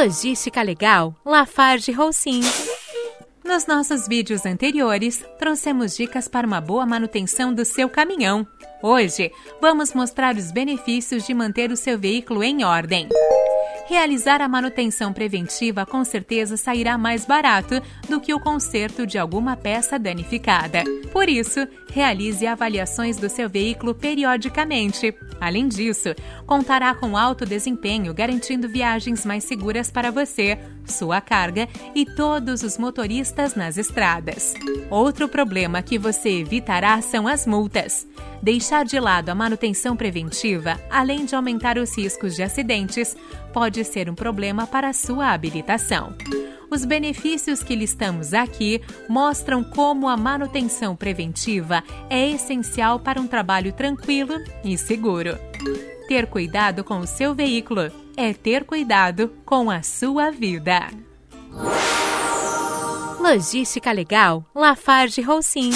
Logística Legal, Lafarge Holcim. Nos nossos vídeos anteriores, trouxemos dicas para uma boa manutenção do seu caminhão. Hoje, vamos mostrar os benefícios de manter o seu veículo em ordem. Realizar a manutenção preventiva com certeza sairá mais barato do que o conserto de alguma peça danificada. Por isso, realize avaliações do seu veículo periodicamente. Além disso, contará com alto desempenho, garantindo viagens mais seguras para você, sua carga e todos os motoristas nas estradas. Outro problema que você evitará são as multas. Deixar de lado a manutenção preventiva, além de aumentar os riscos de acidentes, pode ser um problema para a sua habilitação. Os benefícios que listamos aqui mostram como a manutenção preventiva é essencial para um trabalho tranquilo e seguro. Ter cuidado com o seu veículo é ter cuidado com a sua vida. Logística Legal, Lafarge Roussin.